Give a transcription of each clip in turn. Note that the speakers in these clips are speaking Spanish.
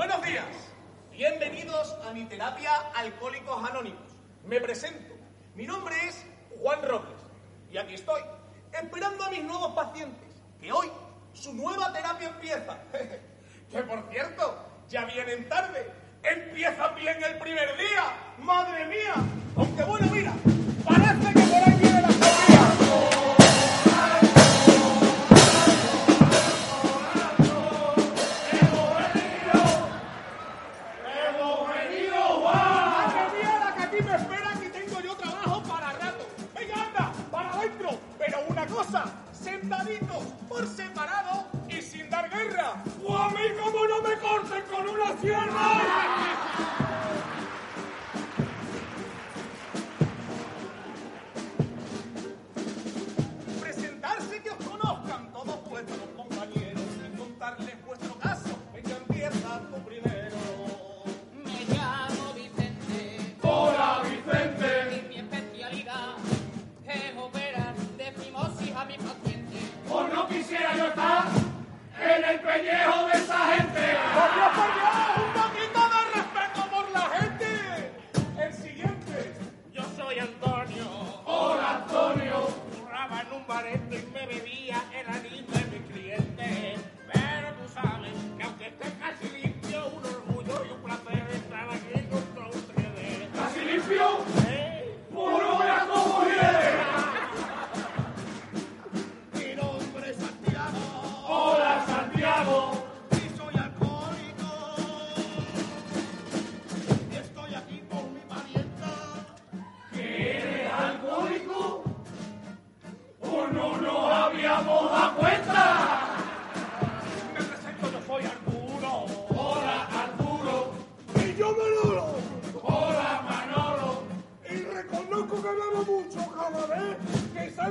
Buenos días, bienvenidos a mi terapia Alcohólicos Anónimos. Me presento, mi nombre es Juan Robles. Y aquí estoy, esperando a mis nuevos pacientes, que hoy su nueva terapia empieza. que por cierto, ya vienen tarde, empiezan bien el primer día, madre mía, aunque bueno, mira, por ser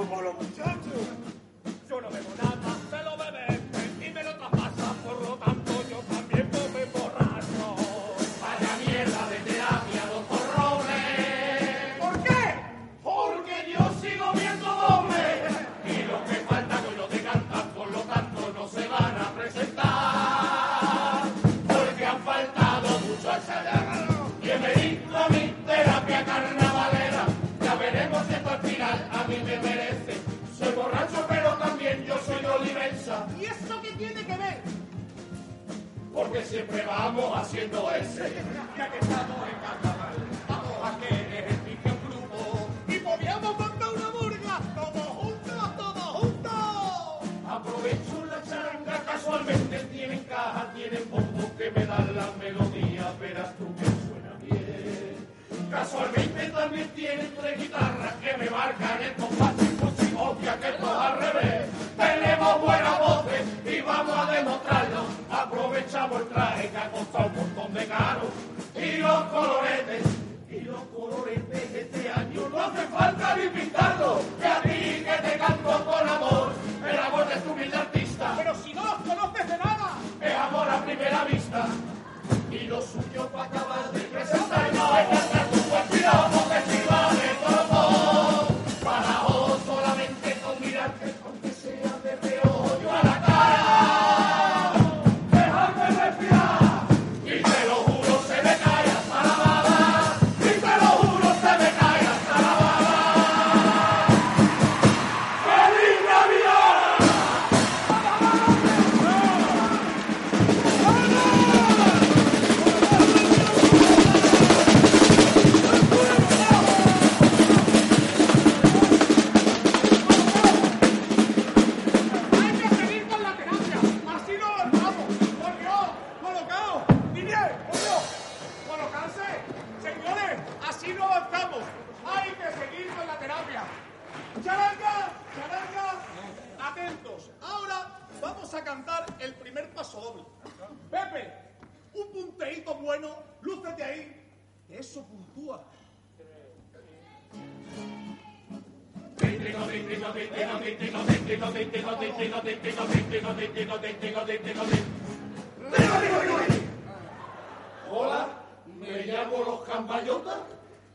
como los muchachos. Hola, me llamo Los Cambayotas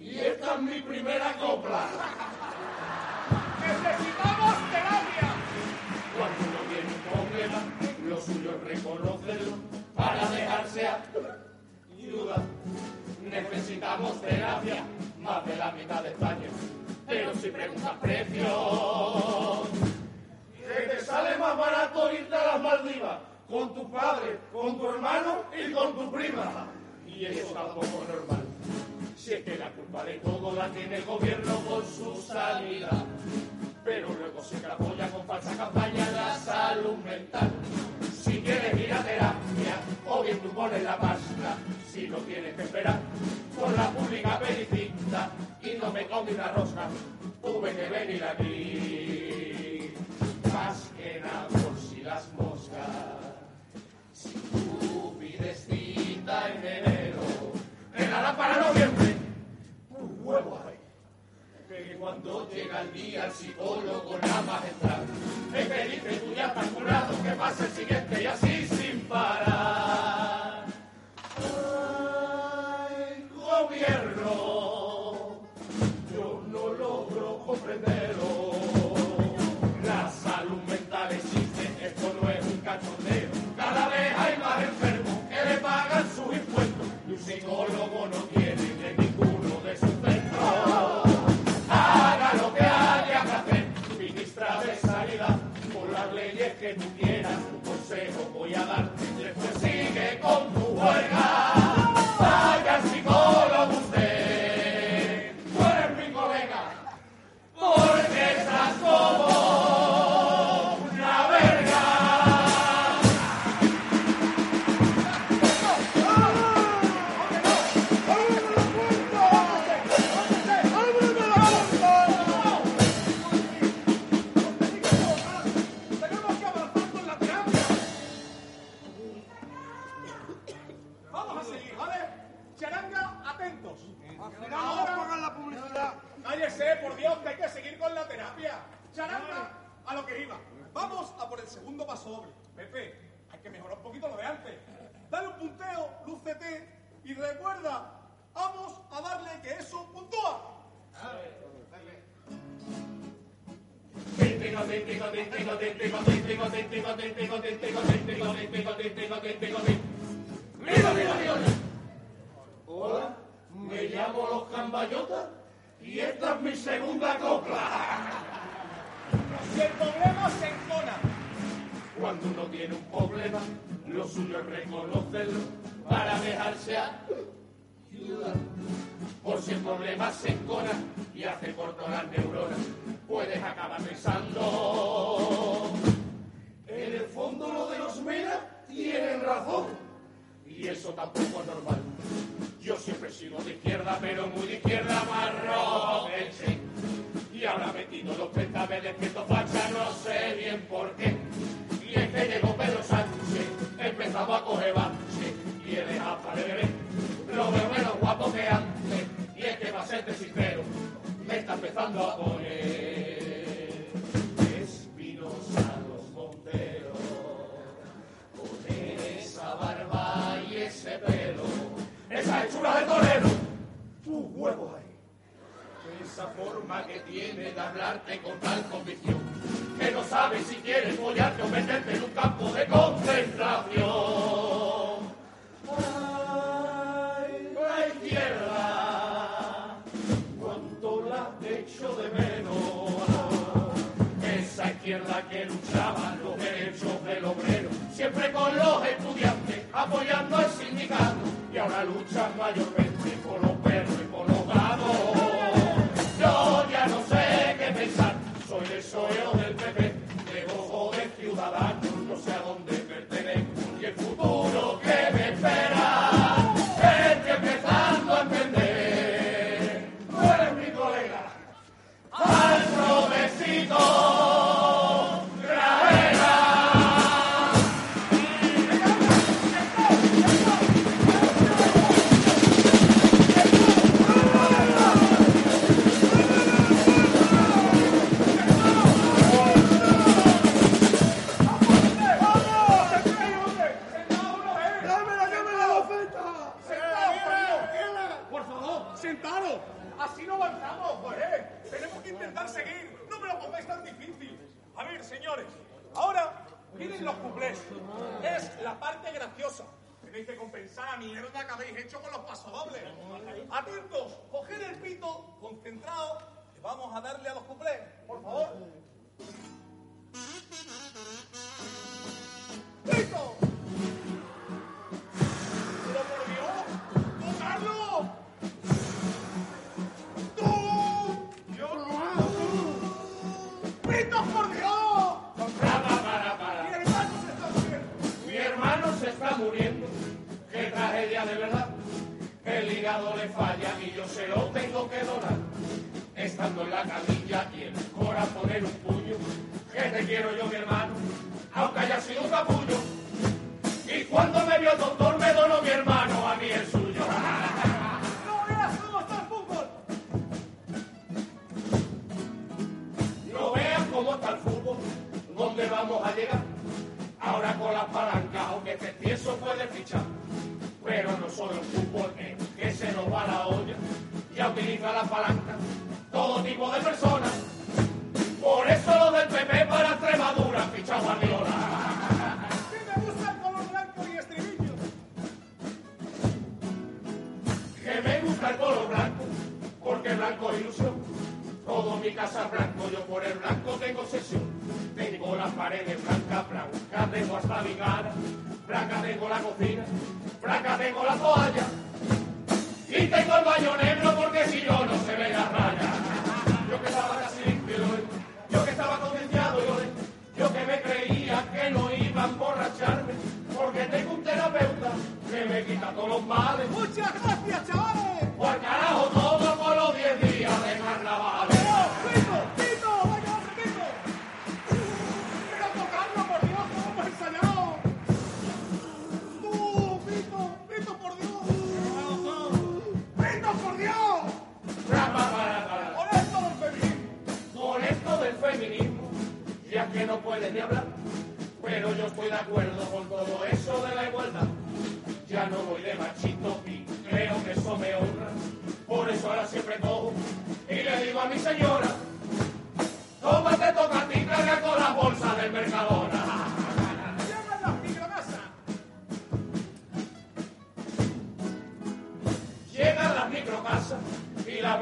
y esta es mi primera copla. ¡Necesitamos terapia! Cuando uno tiene un problema, lo suyo es reconocerlo para dejarse ayuda. Necesitamos terapia, más de la mitad de España padre, con tu hermano y con tu prima. Y eso tampoco es normal. Si es que la culpa de todo la tiene el gobierno con su salida. Pero luego se apoya con falsa campaña la salud mental. Si quieres ir a terapia, o bien tú pones la pasta. Si no tienes que esperar por la pública medicina y no me come una rosca, tuve que venir aquí. En enero, te la para noviembre. Un huevo hay. Que cuando llega el día el psicólogo más entrar. Es que dice tú ya estás curado, que pasa el siguiente y así y recuerda, vamos a darle que eso puntúa. Mira, mira, mira. Hola, me llamo Los Cambayotas y esta es mi segunda copla. Si el problema se encona, Cuando uno tiene un problema, lo suyo es reconocerlo para dejarse ayudar. Por si el problema se encona y hace corto las neuronas, puedes acabar pensando. En el fondo lo de los Mena tienen razón. Y eso tampoco es normal. Yo siempre he sido de izquierda, pero muy de izquierda marrón. sí. Y ahora metido los pentabeles que facha, no sé bien por qué. Y es que llegó Pedro Sánchez, empezamos a coger. Y de bebé, lo veo menos guapo que antes. Y es que, para serte sincero, me está empezando a poner espinosa los monteros. Con esa barba y ese pelo, esa hechura de torero, tu huevo ahí. Esa forma que tiene de hablarte con tal convicción, que no sabes si quieres follarte o meterte en un campo de concentración. con la palanca, aunque te pienso puede fichar. Pero no solo el fútbol eh, que se nos va la olla, ya utiliza la palanca todo tipo de personas. Por eso lo del PP para Extremadura, ficha Guardiola. Sí me gusta el color blanco y estribillo. Que me gusta el color blanco, porque blanco es ilusión. Todo mi casa es blanco, yo por el blanco tengo sesión paredes blanca, blanca tengo hasta mi cara, blanca tengo la cocina, blanca tengo la toalla.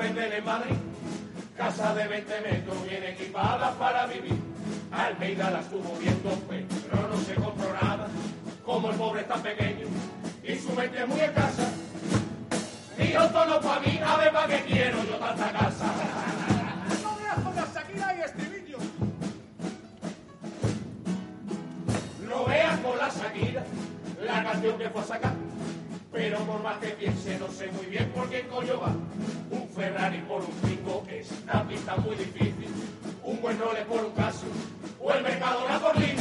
vender en Madrid. Casa de 20 metros bien equipada para vivir. Almeida la estuvo viendo, pues, pero no se compró nada. Como el pobre es tan pequeño y su mente muy escasa. Dijo solo para mí, a ver para qué quiero yo tanta casa. No veas con la Shakira y estribillo. No veas con la Shakira la canción que fue a sacar. Pero por más que piense, no sé muy bien por qué coño va. Ferrari por un pico es una pista muy difícil. Un buen role por un caso o el Mercadona por Lima.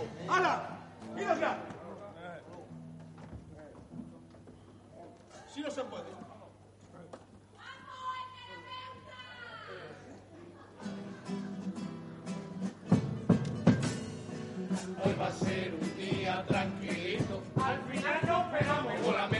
tiempo. ¡Hala! ¡Mírala! Si no se puede. Hoy va a ser un día tranquilito. Al final no esperamos.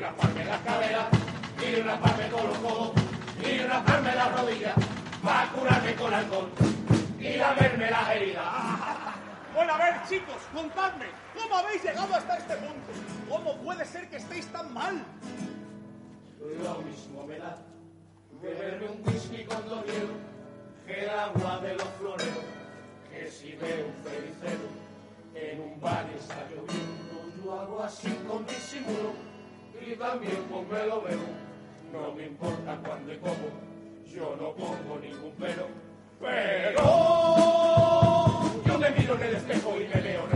Rasparme la cadera, y rasparme con los codos, y rasparme la rodilla, para curarme con alcohol, y lamerme las heridas. Bueno, a ver, chicos, contadme, ¿cómo habéis llegado hasta este punto? ¿Cómo puede ser que estéis tan mal? Lo mismo me da beberme un whisky con dos hielos que el agua de los floreros, que si veo un felicero en un bar y está lloviendo, yo hago así con disimulo y también pues me lo veo. No me importa cuándo y cómo, yo no pongo ningún pero, pero yo me miro en el espejo y me veo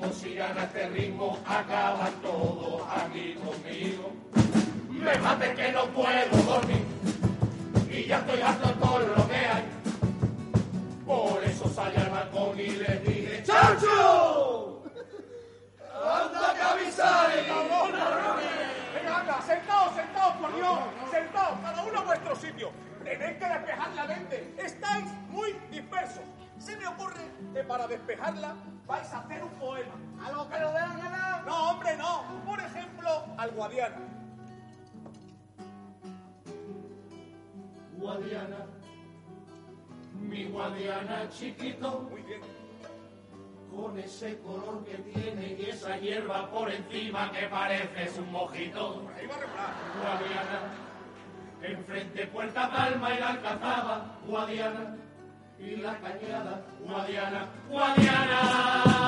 Como si gana este ritmo, acaban todos aquí conmigo. Me mate que no puedo dormir y ya estoy harto todo lo que hay. Por eso salí al balcón y les dije ¡Chancho! ¡Anda que avisaré! Venga, anda, sentaos, sentaos, por Dios. Sentaos, cada uno a vuestro sitio. Tenéis que despejar la mente. Estáis muy dispersos. Se me ocurre que para despejarla vais a hacer un poema. ¿Algo que nos dé la? No, hombre, no. Por ejemplo, al Guadiana. Guadiana, mi guadiana chiquito, Muy bien. con ese color que tiene y esa hierba por encima que parece un mojito. Ahí va a reparar. Guadiana, enfrente Puerta Palma y la Alcazaba, Guadiana, y la Cañada, Guadiana, Guadiana.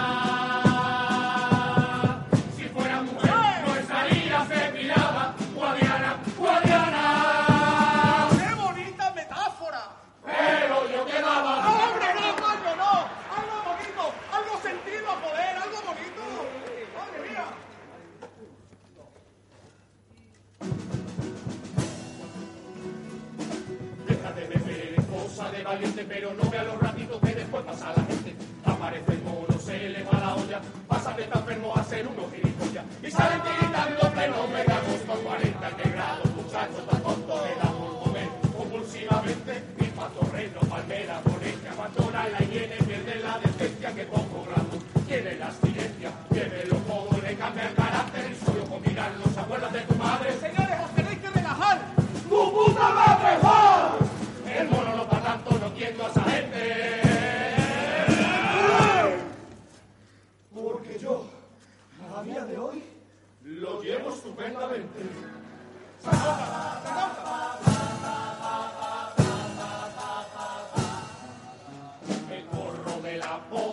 Valiente, pero no vea los ratitos que después pasa la gente. Japón.